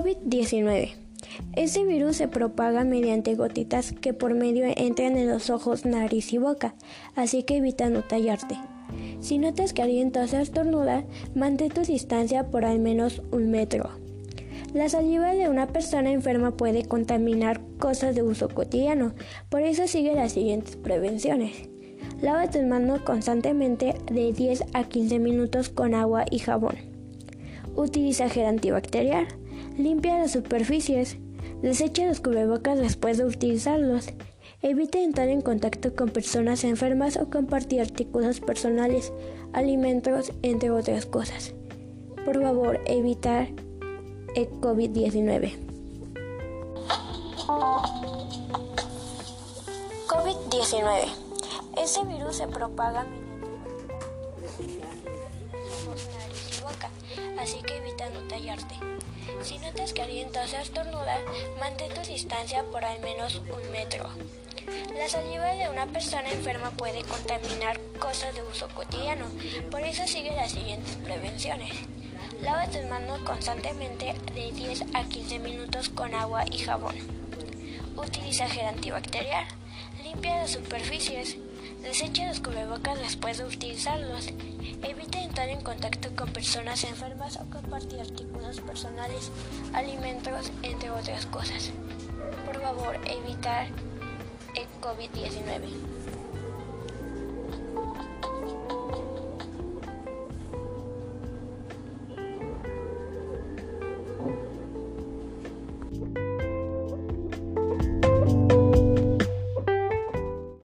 COVID-19. Este virus se propaga mediante gotitas que por medio entran en los ojos, nariz y boca, así que evita no tallarte. Si notas que alguien tose o estornuda, mantén tu distancia por al menos un metro. La saliva de una persona enferma puede contaminar cosas de uso cotidiano, por eso sigue las siguientes prevenciones. Lava tus manos constantemente de 10 a 15 minutos con agua y jabón. Utiliza gel antibacterial. Limpia las superficies. Desecha los cubrebocas después de utilizarlos. Evita entrar en contacto con personas enfermas o compartir artículos personales, alimentos, entre otras cosas. Por favor, evita el COVID-19. COVID-19. Este virus se propaga así que evita no tallarte. Si notas que alguien tose o estornuda, mantén tu distancia por al menos un metro. La saliva de una persona enferma puede contaminar cosas de uso cotidiano, por eso sigue las siguientes prevenciones. Lava tus manos constantemente de 10 a 15 minutos con agua y jabón. Utiliza gel antibacterial. Limpia las superficies. Desecha los cubrebocas después de utilizarlos. Evita entrar en contacto con personas enfermas o compartir artículos personales, alimentos, entre otras cosas. Por favor, evitar el COVID-19.